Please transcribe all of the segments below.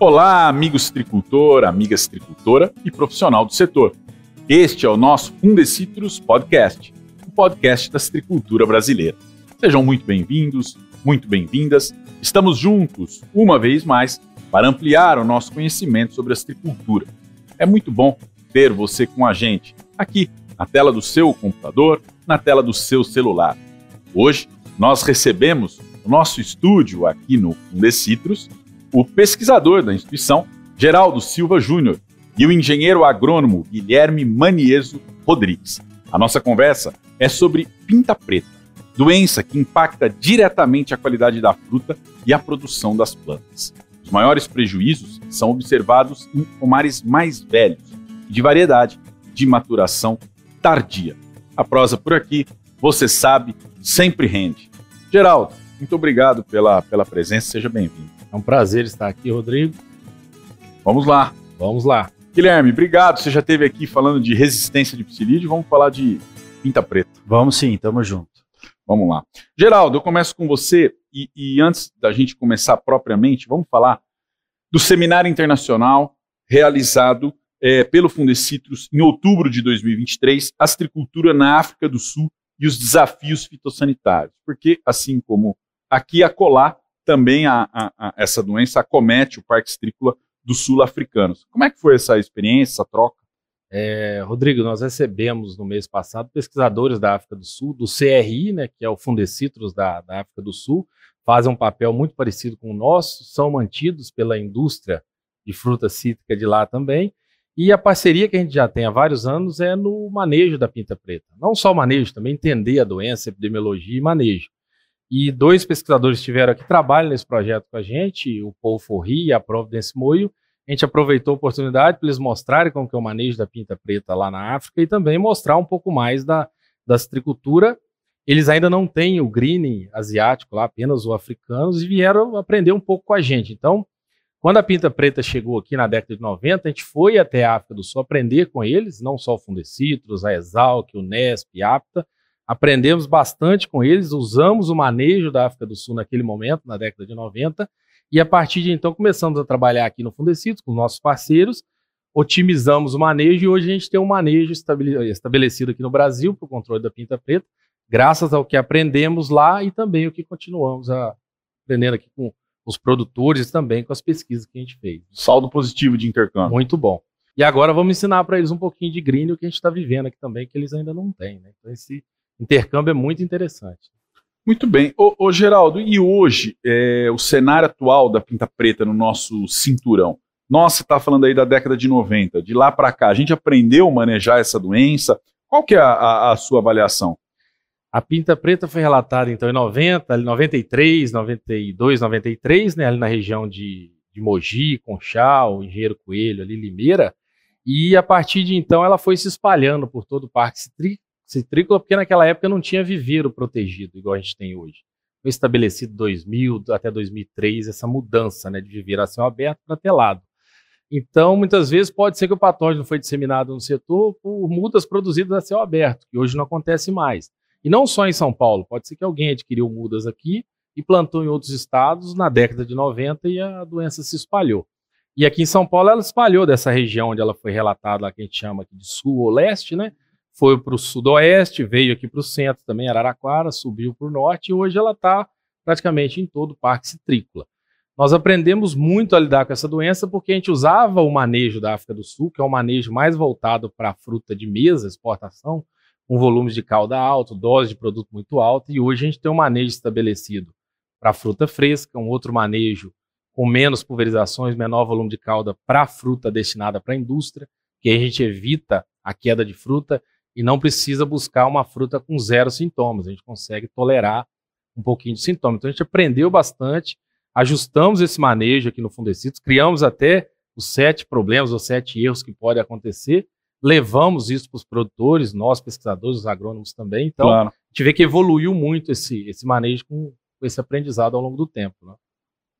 Olá, amigos tricultor, amigas tricultora e profissional do setor. Este é o nosso Fundecitrus Podcast, o podcast da citricultura brasileira. Sejam muito bem-vindos, muito bem-vindas. Estamos juntos, uma vez mais, para ampliar o nosso conhecimento sobre a citricultura. É muito bom ter você com a gente, aqui, na tela do seu computador, na tela do seu celular. Hoje, nós recebemos no nosso estúdio aqui no Fundecitrus o pesquisador da instituição, Geraldo Silva Júnior, e o engenheiro agrônomo Guilherme Manieso Rodrigues. A nossa conversa é sobre pinta preta, doença que impacta diretamente a qualidade da fruta e a produção das plantas. Os maiores prejuízos são observados em pomares mais velhos de variedade de maturação tardia. A prosa por aqui, você sabe, sempre rende. Geraldo, muito obrigado pela, pela presença, seja bem-vindo. É um prazer estar aqui, Rodrigo. Vamos lá. Vamos lá. Guilherme, obrigado. Você já esteve aqui falando de resistência de psilídeo. Vamos falar de pinta preta. Vamos sim, tamo junto. Vamos lá. Geraldo, eu começo com você e, e antes da gente começar propriamente, vamos falar do seminário internacional realizado é, pelo Fundecitrus em outubro de 2023, Astricultura na África do Sul e os desafios fitossanitários. Porque, assim como aqui a colar, também a, a, a, essa doença acomete o Parque Estrícola dos sul-africanos. Como é que foi essa experiência, essa troca? É, Rodrigo, nós recebemos no mês passado pesquisadores da África do Sul, do CRI, né, que é o Fundecitrus da, da África do Sul, fazem um papel muito parecido com o nosso, são mantidos pela indústria de fruta cítrica de lá também, e a parceria que a gente já tem há vários anos é no manejo da pinta preta. Não só o manejo, também entender a doença, epidemiologia e manejo. E dois pesquisadores estiveram aqui, trabalham nesse projeto com a gente, o Paul Forri e a Providence Moio. A gente aproveitou a oportunidade para eles mostrarem como que é o manejo da pinta preta lá na África e também mostrar um pouco mais da, da citricultura. Eles ainda não têm o greening asiático lá, apenas o africanos, e vieram aprender um pouco com a gente. Então, quando a pinta preta chegou aqui na década de 90, a gente foi até a África do Sul aprender com eles, não só o Fundecitrus, a Exalc, o Nesp, a Apta, Aprendemos bastante com eles, usamos o manejo da África do Sul naquele momento, na década de 90, e a partir de então começamos a trabalhar aqui no Fundecidos com nossos parceiros, otimizamos o manejo e hoje a gente tem um manejo estabelecido aqui no Brasil para o controle da pinta preta, graças ao que aprendemos lá e também o que continuamos a aprendendo aqui com os produtores também com as pesquisas que a gente fez. Saldo positivo de intercâmbio. Muito bom. E agora vamos ensinar para eles um pouquinho de green, o que a gente está vivendo aqui também, que eles ainda não têm. Né? Então, esse intercâmbio é muito interessante. Muito bem. Ô, ô Geraldo, e hoje, é, o cenário atual da pinta preta no nosso cinturão? Nossa, está falando aí da década de 90, de lá para cá, a gente aprendeu a manejar essa doença? Qual que é a, a, a sua avaliação? A pinta preta foi relatada então em 90, 93, 92, 93, né, ali na região de, de Mogi, Conchal, Engenheiro Coelho, ali Limeira, e a partir de então ela foi se espalhando por todo o Parque citrícola, porque naquela época não tinha viveiro protegido, igual a gente tem hoje. Foi estabelecido 2000 até 2003 essa mudança né, de viveiro a céu aberto para telado. Então, muitas vezes pode ser que o patógeno foi disseminado no setor por mudas produzidas a céu aberto, que hoje não acontece mais. E não só em São Paulo, pode ser que alguém adquiriu mudas aqui e plantou em outros estados na década de 90 e a doença se espalhou. E aqui em São Paulo ela espalhou dessa região onde ela foi relatada, que a gente chama de sul ou leste, né? foi para o sudoeste, veio aqui para o centro também, Araraquara, subiu para o norte e hoje ela está praticamente em todo o Parque Citrícola. Nós aprendemos muito a lidar com essa doença porque a gente usava o manejo da África do Sul, que é um manejo mais voltado para a fruta de mesa, exportação, com volumes de calda alto, dose de produto muito alta, e hoje a gente tem um manejo estabelecido para fruta fresca, um outro manejo com menos pulverizações, menor volume de calda para fruta destinada para a indústria, que a gente evita a queda de fruta e não precisa buscar uma fruta com zero sintomas. A gente consegue tolerar um pouquinho de sintoma. Então a gente aprendeu bastante, ajustamos esse manejo aqui no Fundecitos, criamos até os sete problemas ou sete erros que podem acontecer, levamos isso para os produtores, nós pesquisadores, os agrônomos também. Então claro. a gente vê que evoluiu muito esse, esse manejo com, com esse aprendizado ao longo do tempo. Né?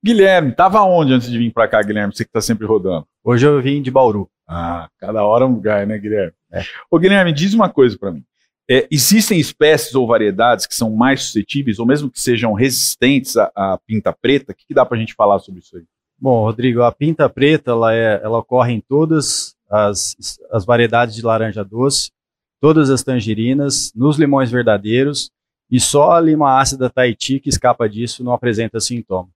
Guilherme, estava onde antes de vir para cá, Guilherme? Você que está sempre rodando. Hoje eu vim de Bauru. Ah, cada hora é um lugar, né, Guilherme? É. Ô, Guilherme, diz uma coisa para mim. É, existem espécies ou variedades que são mais suscetíveis, ou mesmo que sejam resistentes à, à pinta preta? O que, que dá para a gente falar sobre isso aí? Bom, Rodrigo, a pinta preta ela, é, ela ocorre em todas as, as variedades de laranja doce, todas as tangerinas, nos limões verdadeiros, e só a lima ácida Tahiti que escapa disso não apresenta sintoma.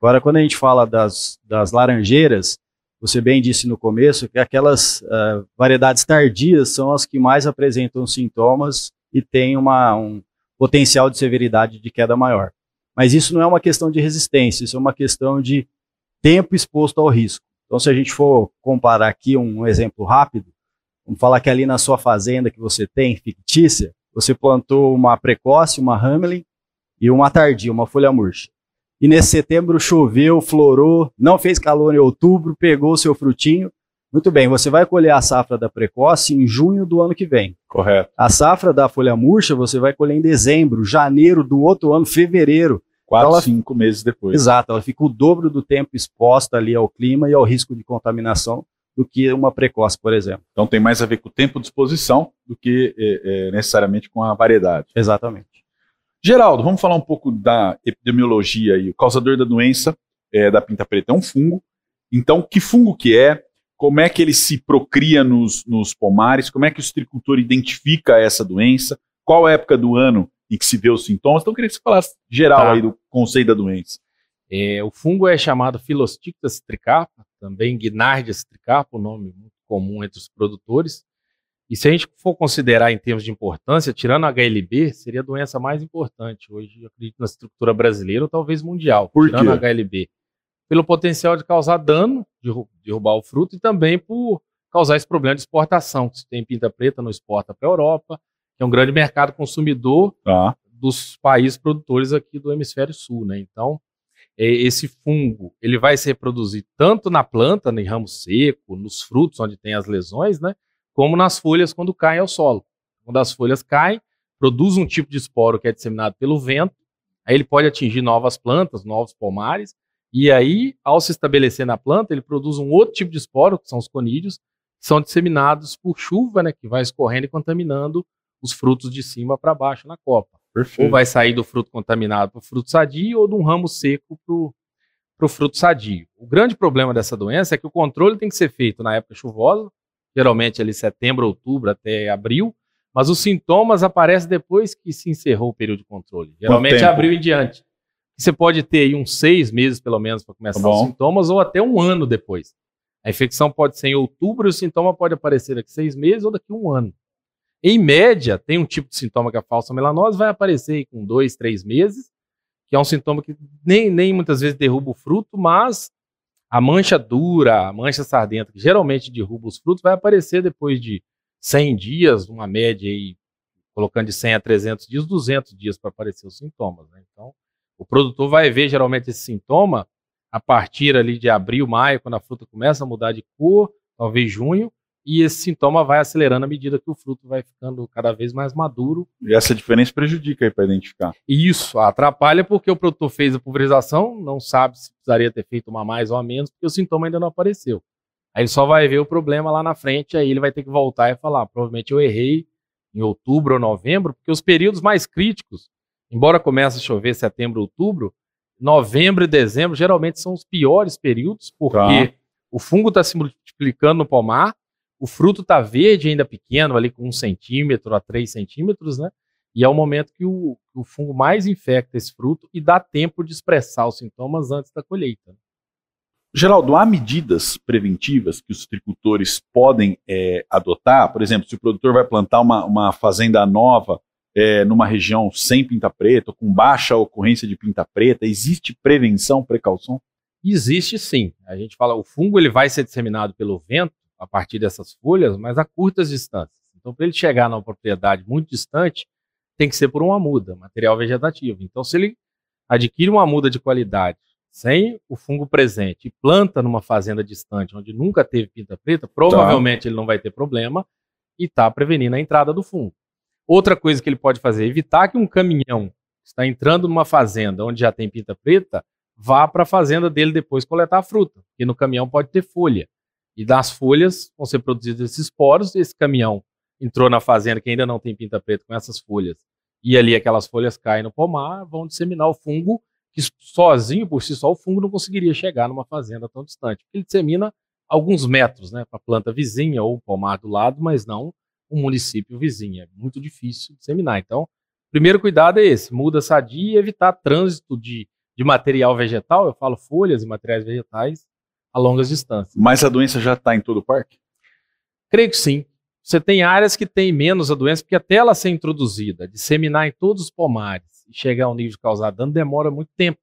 Agora, quando a gente fala das, das laranjeiras, você bem disse no começo que aquelas uh, variedades tardias são as que mais apresentam sintomas e têm uma, um potencial de severidade de queda maior. Mas isso não é uma questão de resistência, isso é uma questão de tempo exposto ao risco. Então, se a gente for comparar aqui um, exemplo rápido, vamos falar que ali na sua fazenda que você tem, fictícia, você plantou uma precoce, uma Hamelin e uma tardia, uma folha murcha. E nesse setembro choveu, florou, não fez calor em outubro, pegou o seu frutinho. Muito bem, você vai colher a safra da precoce em junho do ano que vem. Correto. A safra da folha murcha você vai colher em dezembro, janeiro do outro ano, fevereiro. Quatro, então ela... cinco meses depois. Exato, ela fica o dobro do tempo exposta ali ao clima e ao risco de contaminação do que uma precoce, por exemplo. Então tem mais a ver com o tempo de exposição do que é, é, necessariamente com a variedade. Exatamente. Geraldo, vamos falar um pouco da epidemiologia e o causador da doença é, da pinta preta é um fungo. Então, que fungo que é? Como é que ele se procria nos, nos pomares? Como é que o citricultor identifica essa doença? Qual a época do ano em que se vê os sintomas? Então, eu queria que você falasse geral tá. aí do conceito da doença. É, o fungo é chamado Philosticta citricapa, também Guinardia citricapa, um nome muito comum entre os produtores. E se a gente for considerar em termos de importância, tirando a HLB, seria a doença mais importante hoje, acredito, na estrutura brasileira ou talvez mundial. Por tirando quê? a HLB. Pelo potencial de causar dano, de derrubar o fruto, e também por causar esse problema de exportação, que se tem pinta preta, não exporta para a Europa, que é um grande mercado consumidor ah. dos países produtores aqui do hemisfério sul, né? Então, é, esse fungo, ele vai se reproduzir tanto na planta, em ramo seco, nos frutos onde tem as lesões, né? como nas folhas quando caem ao solo. Quando as folhas caem, produz um tipo de esporo que é disseminado pelo vento, aí ele pode atingir novas plantas, novos pomares, e aí, ao se estabelecer na planta, ele produz um outro tipo de esporo, que são os conídeos, que são disseminados por chuva, né, que vai escorrendo e contaminando os frutos de cima para baixo na copa. Perfeito. Ou vai sair do fruto contaminado para o fruto sadio, ou de um ramo seco para o fruto sadio. O grande problema dessa doença é que o controle tem que ser feito na época chuvosa, geralmente ali setembro, outubro até abril, mas os sintomas aparecem depois que se encerrou o período de controle, geralmente abril em diante. Você pode ter aí uns seis meses, pelo menos, para começar tá os sintomas, ou até um ano depois. A infecção pode ser em outubro e o sintoma pode aparecer daqui seis meses ou daqui um ano. Em média, tem um tipo de sintoma que é a falsa melanose, vai aparecer com dois, três meses, que é um sintoma que nem, nem muitas vezes derruba o fruto, mas a mancha dura, a mancha sardenta, que geralmente derruba os frutos, vai aparecer depois de 100 dias, uma média aí, colocando de 100 a 300 dias, 200 dias para aparecer os sintomas. Né? Então, o produtor vai ver geralmente esse sintoma a partir ali de abril, maio, quando a fruta começa a mudar de cor, talvez junho, e esse sintoma vai acelerando à medida que o fruto vai ficando cada vez mais maduro. E essa diferença prejudica aí para identificar. Isso, atrapalha porque o produtor fez a pulverização, não sabe se precisaria ter feito uma mais ou a menos, porque o sintoma ainda não apareceu. Aí ele só vai ver o problema lá na frente, aí ele vai ter que voltar e falar: provavelmente eu errei em outubro ou novembro, porque os períodos mais críticos, embora comece a chover setembro, outubro, novembro e dezembro geralmente são os piores períodos, porque tá. o fungo está se multiplicando no pomar, o fruto está verde, ainda pequeno, ali com um centímetro a três centímetros, né? E é o momento que o, o, fungo mais infecta esse fruto e dá tempo de expressar os sintomas antes da colheita. Geraldo, há medidas preventivas que os agricultores podem é, adotar? Por exemplo, se o produtor vai plantar uma, uma fazenda nova é, numa região sem pinta preta, com baixa ocorrência de pinta preta, existe prevenção, precaução? Existe sim. A gente fala, o fungo ele vai ser disseminado pelo vento, a partir dessas folhas, mas a curtas distâncias. Então, para ele chegar numa propriedade muito distante, tem que ser por uma muda, material vegetativo. Então, se ele adquire uma muda de qualidade sem o fungo presente e planta numa fazenda distante, onde nunca teve pinta preta, provavelmente tá. ele não vai ter problema e está prevenindo a entrada do fungo. Outra coisa que ele pode fazer é evitar que um caminhão está entrando numa fazenda onde já tem pinta preta vá para a fazenda dele depois coletar a fruta, porque no caminhão pode ter folha. E das folhas vão ser produzidos esses esporos, esse caminhão entrou na fazenda que ainda não tem pinta preta com essas folhas, e ali aquelas folhas caem no pomar, vão disseminar o fungo, que sozinho, por si só, o fungo não conseguiria chegar numa fazenda tão distante. Ele dissemina alguns metros, né, para a planta vizinha ou o pomar do lado, mas não um município vizinho. É muito difícil disseminar. Então, primeiro cuidado é esse: muda sadia e evitar trânsito de, de material vegetal, eu falo folhas e materiais vegetais, a longas distâncias. Mas a doença já está em todo o parque? Creio que sim. Você tem áreas que têm menos a doença, porque até ela ser introduzida, disseminar em todos os pomares e chegar ao nível de causar dano, demora muito tempo.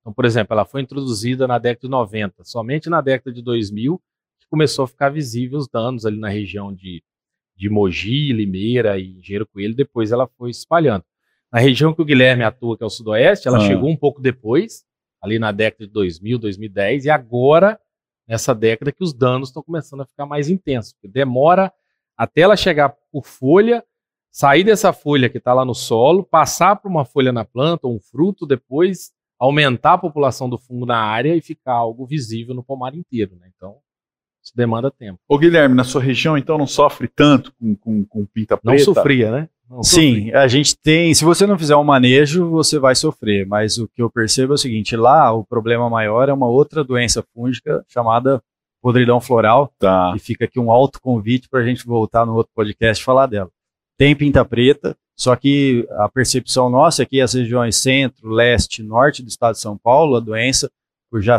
Então, por exemplo, ela foi introduzida na década de 90, somente na década de 2000 que começou a ficar visível os danos ali na região de de Mogi, Limeira e Engenheiro Coelho, depois ela foi espalhando. Na região que o Guilherme atua, que é o Sudoeste, ela ah. chegou um pouco depois, ali na década de 2000, 2010, e agora, nessa década, que os danos estão começando a ficar mais intensos. Demora até ela chegar por folha, sair dessa folha que está lá no solo, passar para uma folha na planta, ou um fruto, depois aumentar a população do fungo na área e ficar algo visível no pomar inteiro. Né? Então, isso demanda tempo. Ô Guilherme, na sua região então não sofre tanto com, com, com pinta preta? Não sofria, né? Não Sim, a gente tem. Se você não fizer um manejo, você vai sofrer. Mas o que eu percebo é o seguinte: lá o problema maior é uma outra doença fúngica chamada podridão floral. Tá. E fica aqui um alto convite para a gente voltar no outro podcast e falar dela. Tem pinta preta, só que a percepção nossa é que as regiões centro, leste, norte do estado de São Paulo, a doença, por já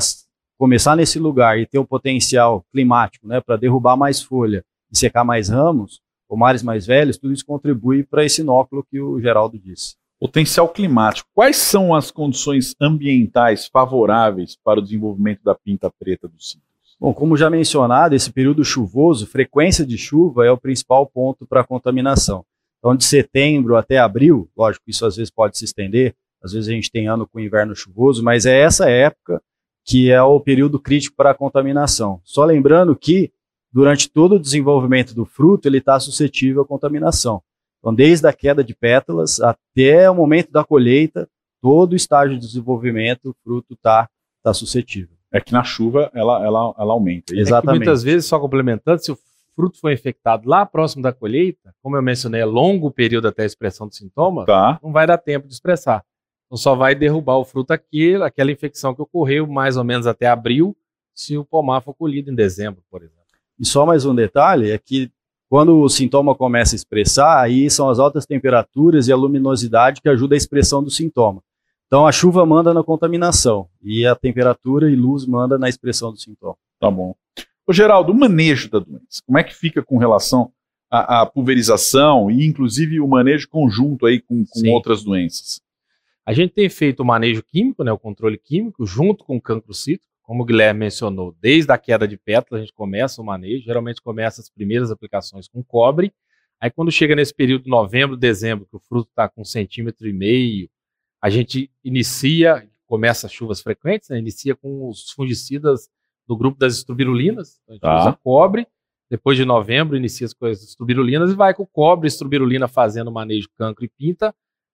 começar nesse lugar e ter o potencial climático né, para derrubar mais folha e secar mais ramos, pomares mais velhos, tudo isso contribui para esse inóculo que o Geraldo disse. Potencial climático. Quais são as condições ambientais favoráveis para o desenvolvimento da pinta preta do cítrus? Bom, como já mencionado, esse período chuvoso, frequência de chuva é o principal ponto para a contaminação. Então, de setembro até abril, lógico, isso às vezes pode se estender, às vezes a gente tem ano com inverno chuvoso, mas é essa época que é o período crítico para a contaminação. Só lembrando que, durante todo o desenvolvimento do fruto, ele está suscetível à contaminação. Então, desde a queda de pétalas até o momento da colheita, todo o estágio de desenvolvimento, o fruto está tá suscetível. É que na chuva ela, ela, ela aumenta. Exatamente. É muitas vezes, só complementando, se o fruto foi infectado lá próximo da colheita, como eu mencionei, é longo período até a expressão do sintoma, tá. não vai dar tempo de expressar. Então só vai derrubar o fruto aqui, aquela infecção que ocorreu mais ou menos até abril, se o pomar for colhido em dezembro, por exemplo. E só mais um detalhe é que quando o sintoma começa a expressar, aí são as altas temperaturas e a luminosidade que ajuda a expressão do sintoma. Então a chuva manda na contaminação e a temperatura e luz manda na expressão do sintoma. Tá bom. Ô Geraldo, o manejo da doença, como é que fica com relação à, à pulverização e inclusive o manejo conjunto aí com, com outras doenças? A gente tem feito o manejo químico, né, o controle químico, junto com o cancro cítrico, como o Guilherme mencionou, desde a queda de pétala a gente começa o manejo, geralmente começa as primeiras aplicações com cobre, aí quando chega nesse período de novembro, dezembro, que o fruto está com um centímetro e meio, a gente inicia, começa as chuvas frequentes, né, inicia com os fungicidas do grupo das estrubirulinas, então a gente tá. usa cobre, depois de novembro inicia as coisas estrubirulinas e vai com cobre, estrubirulina fazendo manejo cancro e pinta,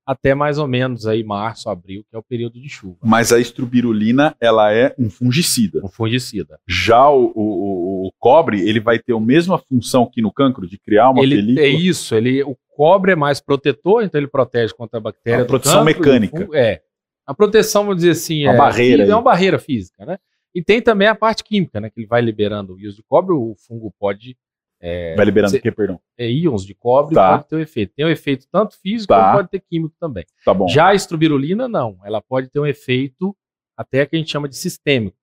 até mais ou menos aí março, abril, que é o período de chuva. Mas a estrubirulina, ela é um fungicida. Um fungicida. Já o, o, o cobre, ele vai ter a mesma função que no cancro, de criar uma ele, película? É isso, ele, o cobre é mais protetor, então ele protege contra a bactéria. A proteção cancro, mecânica. É. A proteção, vamos dizer assim, uma é, barreira é uma barreira física, né? E tem também a parte química, né? Que ele vai liberando o uso de cobre, o fungo pode é, Vai liberando o que, perdão? É, íons de cobre tá. pode ter um efeito. Tem um efeito tanto físico tá. como pode ter químico também. Tá bom. Já a estrubirulina, não. Ela pode ter um efeito até que a gente chama de sistêmico.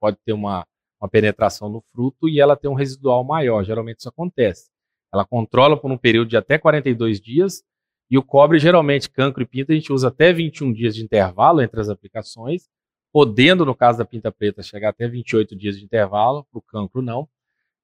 Pode ter uma, uma penetração no fruto e ela tem um residual maior. Geralmente isso acontece. Ela controla por um período de até 42 dias e o cobre, geralmente, cancro e pinta, a gente usa até 21 dias de intervalo entre as aplicações, podendo, no caso da pinta preta, chegar até 28 dias de intervalo, para o cancro não.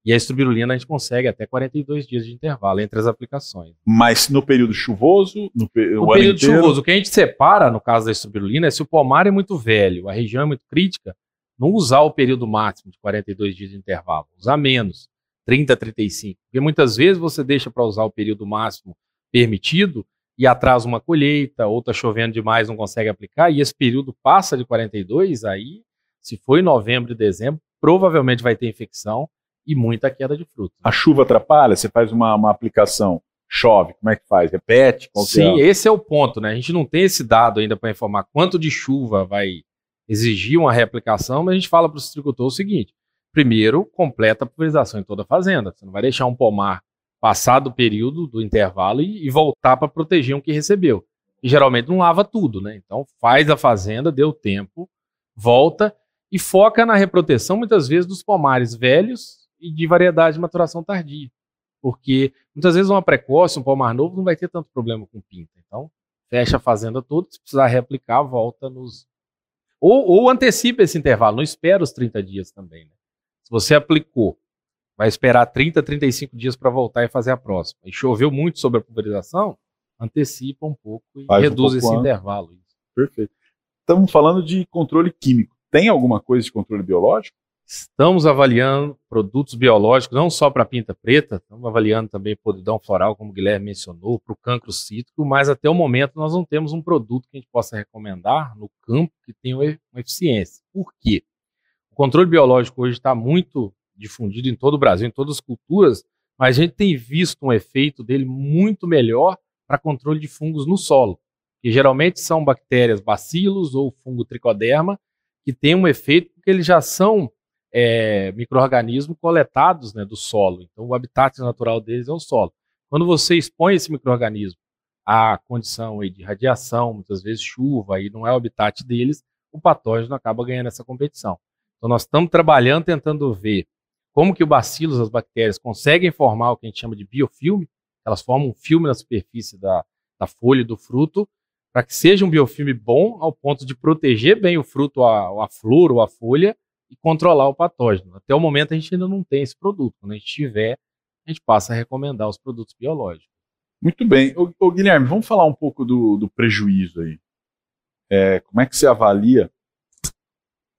E a estrubirulina a gente consegue até 42 dias de intervalo entre as aplicações. Mas no período chuvoso, no, pe no período inteiro... chuvoso, o que a gente separa no caso da estrubirulina é se o pomar é muito velho, a região é muito crítica, não usar o período máximo de 42 dias de intervalo, usar menos, 30 a 35. Porque muitas vezes você deixa para usar o período máximo permitido e atrasa uma colheita, ou está chovendo demais, não consegue aplicar, e esse período passa de 42, aí, se foi novembro e dezembro, provavelmente vai ter infecção e muita queda de frutos. A chuva atrapalha? Você faz uma, uma aplicação, chove, como é que faz? Repete? Qual Sim, é? esse é o ponto, né? A gente não tem esse dado ainda para informar quanto de chuva vai exigir uma reaplicação, mas a gente fala para o citricultor o seguinte: primeiro, completa a pulverização em toda a fazenda. Você não vai deixar um pomar passar do período do intervalo e, e voltar para proteger um que recebeu. E geralmente não lava tudo, né? Então faz a fazenda, deu tempo, volta e foca na reproteção muitas vezes dos pomares velhos e de variedade de maturação tardia. Porque muitas vezes uma precoce, um pomar novo, não vai ter tanto problema com pinta. Então, fecha a fazenda toda, se precisar reaplicar, volta nos. Ou, ou antecipa esse intervalo, não espera os 30 dias também. Né? Se você aplicou, vai esperar 30, 35 dias para voltar e fazer a próxima. E choveu muito sobre a pulverização, antecipa um pouco e Faz um reduz pouco esse antes. intervalo. Perfeito. Estamos falando de controle químico. Tem alguma coisa de controle biológico? Estamos avaliando produtos biológicos, não só para pinta preta, estamos avaliando também podridão floral, como o Guilherme mencionou, para o cancro cítrico, mas até o momento nós não temos um produto que a gente possa recomendar no campo que tenha uma eficiência. Por quê? O controle biológico hoje está muito difundido em todo o Brasil, em todas as culturas, mas a gente tem visto um efeito dele muito melhor para controle de fungos no solo, que geralmente são bactérias bacilos ou fungo tricoderma, que tem um efeito porque eles já são é, micro-organismos coletados né, do solo. Então, o habitat natural deles é o solo. Quando você expõe esse micro-organismo à condição aí, de radiação, muitas vezes chuva, e não é o habitat deles, o patógeno acaba ganhando essa competição. Então, nós estamos trabalhando, tentando ver como que o bacilos, as bactérias, conseguem formar o que a gente chama de biofilme, elas formam um filme na superfície da, da folha do fruto, para que seja um biofilme bom ao ponto de proteger bem o fruto, a, a flor ou a folha, e controlar o patógeno. Até o momento a gente ainda não tem esse produto. Quando a gente tiver, a gente passa a recomendar os produtos biológicos. Muito bem. Ô, ô, Guilherme, vamos falar um pouco do, do prejuízo aí. É, como é que você avalia?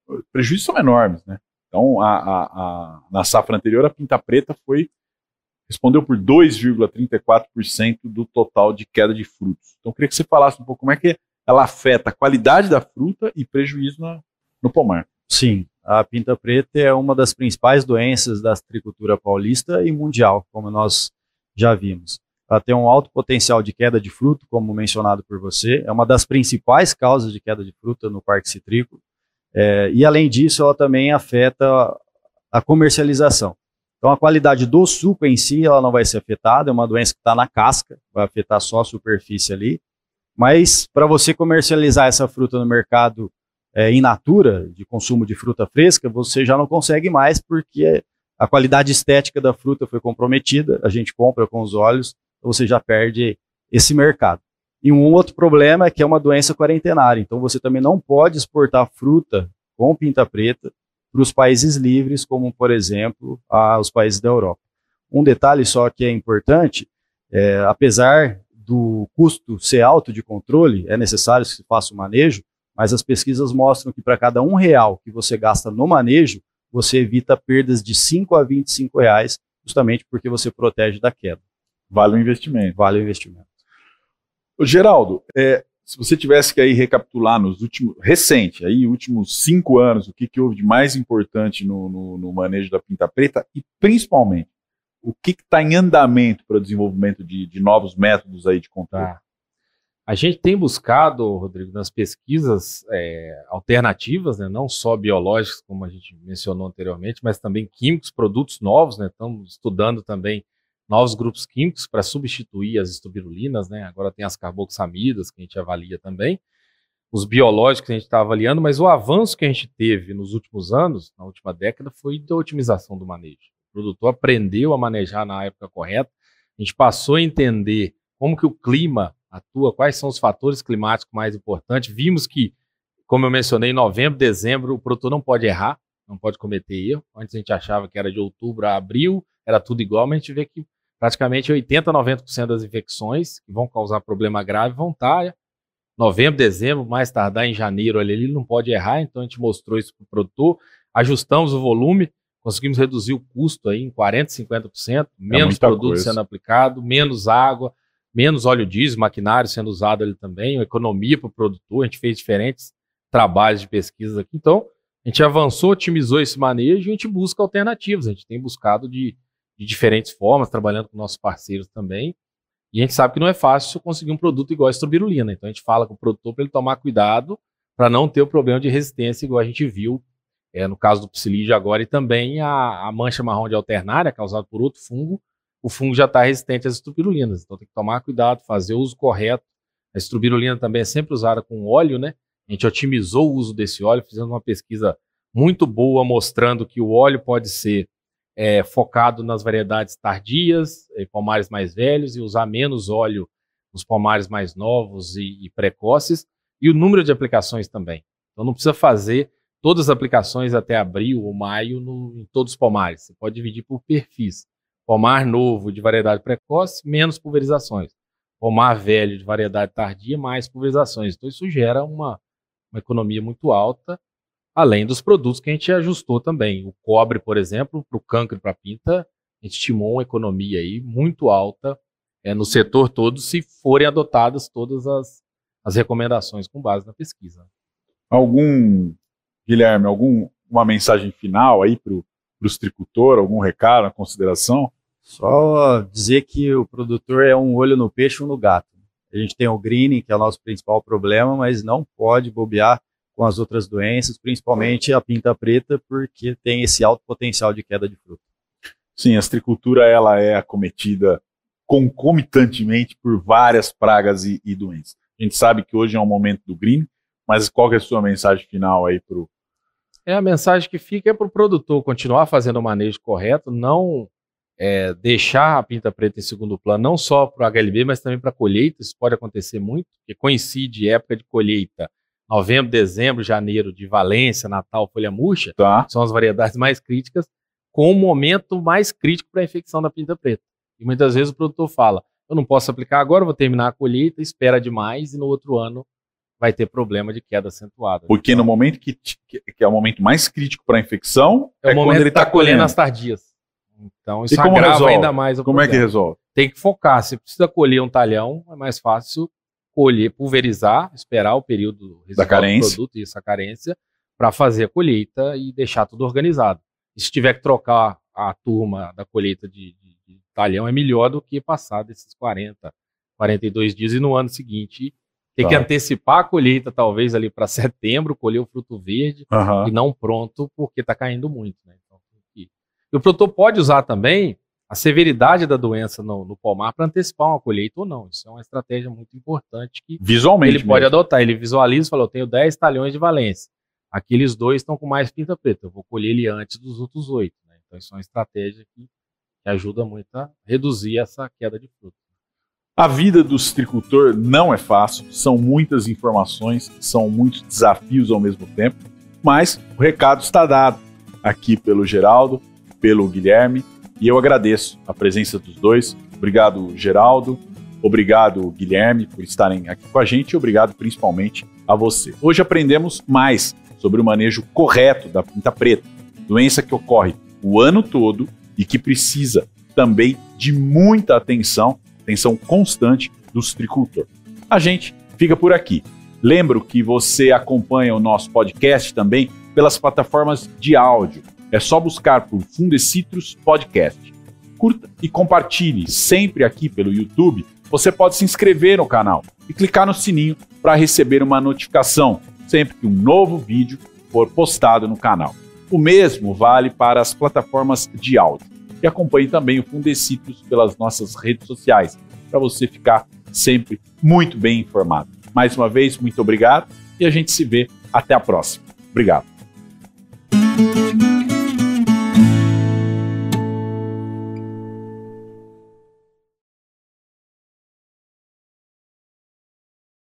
Os prejuízos são enormes, né? Então, a, a, a, na safra anterior, a pinta preta foi respondeu por 2,34% do total de queda de frutos. Então, eu queria que você falasse um pouco como é que ela afeta a qualidade da fruta e prejuízo na, no pomar. Sim, a pinta preta é uma das principais doenças da tricultura paulista e mundial, como nós já vimos. Ela tem um alto potencial de queda de fruto, como mencionado por você, é uma das principais causas de queda de fruta no parque citrícola. É, e além disso, ela também afeta a comercialização. Então, a qualidade do suco em si, ela não vai ser afetada, é uma doença que está na casca, vai afetar só a superfície ali. Mas para você comercializar essa fruta no mercado é, in natura, de consumo de fruta fresca, você já não consegue mais porque a qualidade estética da fruta foi comprometida, a gente compra com os olhos, você já perde esse mercado. E um outro problema é que é uma doença quarentenária, então você também não pode exportar fruta com pinta preta para os países livres, como por exemplo a, os países da Europa. Um detalhe só que é importante, é, apesar do custo ser alto de controle, é necessário que se faça o manejo, mas as pesquisas mostram que para cada um real que você gasta no manejo, você evita perdas de 5 a 25 reais, justamente porque você protege da queda. Vale o investimento. Vale o investimento. Ô, Geraldo, é, se você tivesse que aí recapitular nos últimos, recente, aí, últimos cinco anos, o que, que houve de mais importante no, no, no manejo da pinta preta e principalmente o que está em andamento para o desenvolvimento de, de, novos métodos aí de controle? Tá. A gente tem buscado, Rodrigo, nas pesquisas é, alternativas, né, não só biológicas, como a gente mencionou anteriormente, mas também químicos, produtos novos, né, estamos estudando também novos grupos químicos para substituir as estubirulinas, né, agora tem as carboxamidas que a gente avalia também, os biológicos que a gente está avaliando, mas o avanço que a gente teve nos últimos anos, na última década, foi da otimização do manejo. O produtor aprendeu a manejar na época correta, a gente passou a entender como que o clima atua, quais são os fatores climáticos mais importantes. Vimos que, como eu mencionei, em novembro, dezembro, o produtor não pode errar, não pode cometer erro. Antes a gente achava que era de outubro a abril, era tudo igual, mas a gente vê que praticamente 80, 90% das infecções que vão causar problema grave vão estar novembro, dezembro, mais tardar em janeiro, ali, ele não pode errar, então a gente mostrou isso para o produtor, ajustamos o volume, conseguimos reduzir o custo aí em 40%, 50%, menos é produto coisa. sendo aplicado, menos água, menos óleo diesel, maquinário sendo usado ali também, economia para o produtor, a gente fez diferentes trabalhos de pesquisa aqui. Então, A gente avançou, otimizou esse manejo e a gente busca alternativas. A gente tem buscado de, de diferentes formas, trabalhando com nossos parceiros também. E a gente sabe que não é fácil conseguir um produto igual a estrobirulina. Então a gente fala com o produtor para ele tomar cuidado para não ter o problema de resistência, igual a gente viu é, no caso do psilídeo agora, e também a, a mancha marrom de alternária, causada por outro fungo. O fungo já está resistente às estrubirulinas. Então tem que tomar cuidado, fazer o uso correto. A estrubirulina também é sempre usada com óleo, né? A gente otimizou o uso desse óleo, fizemos uma pesquisa muito boa mostrando que o óleo pode ser é, focado nas variedades tardias, em pomares mais velhos, e usar menos óleo nos pomares mais novos e, e precoces, e o número de aplicações também. Então não precisa fazer todas as aplicações até abril ou maio no, em todos os pomares. Você pode dividir por perfis. Pomar novo de variedade precoce, menos pulverizações. Pomar velho de variedade tardia, mais pulverizações. Então isso gera uma, uma economia muito alta além dos produtos que a gente ajustou também. O cobre, por exemplo, para o cancro e para a pinta, a gente estimou uma economia aí muito alta é, no setor todo, se forem adotadas todas as, as recomendações com base na pesquisa. Algum, Guilherme, alguma mensagem final aí para o tricultor, algum recado, uma consideração? Só dizer que o produtor é um olho no peixe um no gato. A gente tem o greening, que é o nosso principal problema, mas não pode bobear com as outras doenças, principalmente a pinta preta, porque tem esse alto potencial de queda de fruta. Sim, a estricultura ela é acometida concomitantemente por várias pragas e, e, doenças. A gente sabe que hoje é um momento do green, mas qual é a sua mensagem final aí para o... É, a mensagem que fica é para o produtor continuar fazendo o manejo correto, não é, deixar a pinta preta em segundo plano, não só para o HLB, mas também para a colheita, isso pode acontecer muito, porque coincide época de colheita novembro, dezembro, janeiro de Valência, Natal, folha murcha, tá. são as variedades mais críticas, com o momento mais crítico para a infecção da pinta preta. E muitas vezes o produtor fala: eu não posso aplicar agora, vou terminar a colheita, espera demais e no outro ano vai ter problema de queda acentuada. Porque então, no momento que, que, é o momento mais crítico para a infecção, é, é quando ele está tá colhendo as tardias. Então isso agrava resolve? ainda mais o Como problema. é que resolve? Tem que focar. Se precisa colher um talhão, é mais fácil colher, pulverizar, esperar o período da carência. do produto e essa carência para fazer a colheita e deixar tudo organizado. E se tiver que trocar a turma da colheita de, de, de, talhão, é melhor do que passar desses 40, 42 dias e no ano seguinte ter tá. que antecipar a colheita, talvez ali para setembro, colher o fruto verde uhum. e não pronto porque está caindo muito. Né? Então, e o produtor pode usar também a severidade da doença no, no pomar para antecipar uma colheita ou não. Isso é uma estratégia muito importante que Visualmente ele pode adotar. Ele visualiza e fala: Eu tenho 10 talhões de valência. Aqueles dois estão com mais pinta preta. Eu vou colher ele antes dos outros oito. Né? Então, isso é uma estratégia que, que ajuda muito a reduzir essa queda de fruto. A vida do citricultor não é fácil, são muitas informações, são muitos desafios ao mesmo tempo, mas o recado está dado aqui pelo Geraldo, pelo Guilherme e eu agradeço a presença dos dois. Obrigado, Geraldo. Obrigado, Guilherme, por estarem aqui com a gente e obrigado principalmente a você. Hoje aprendemos mais sobre o manejo correto da pinta preta, doença que ocorre o ano todo e que precisa também de muita atenção, atenção constante do citricultor. A gente fica por aqui. Lembro que você acompanha o nosso podcast também pelas plataformas de áudio é só buscar por Fundecitrus Podcast. Curta e compartilhe sempre aqui pelo YouTube. Você pode se inscrever no canal e clicar no sininho para receber uma notificação sempre que um novo vídeo for postado no canal. O mesmo vale para as plataformas de áudio. E acompanhe também o Fundecitrus pelas nossas redes sociais, para você ficar sempre muito bem informado. Mais uma vez, muito obrigado e a gente se vê até a próxima. Obrigado.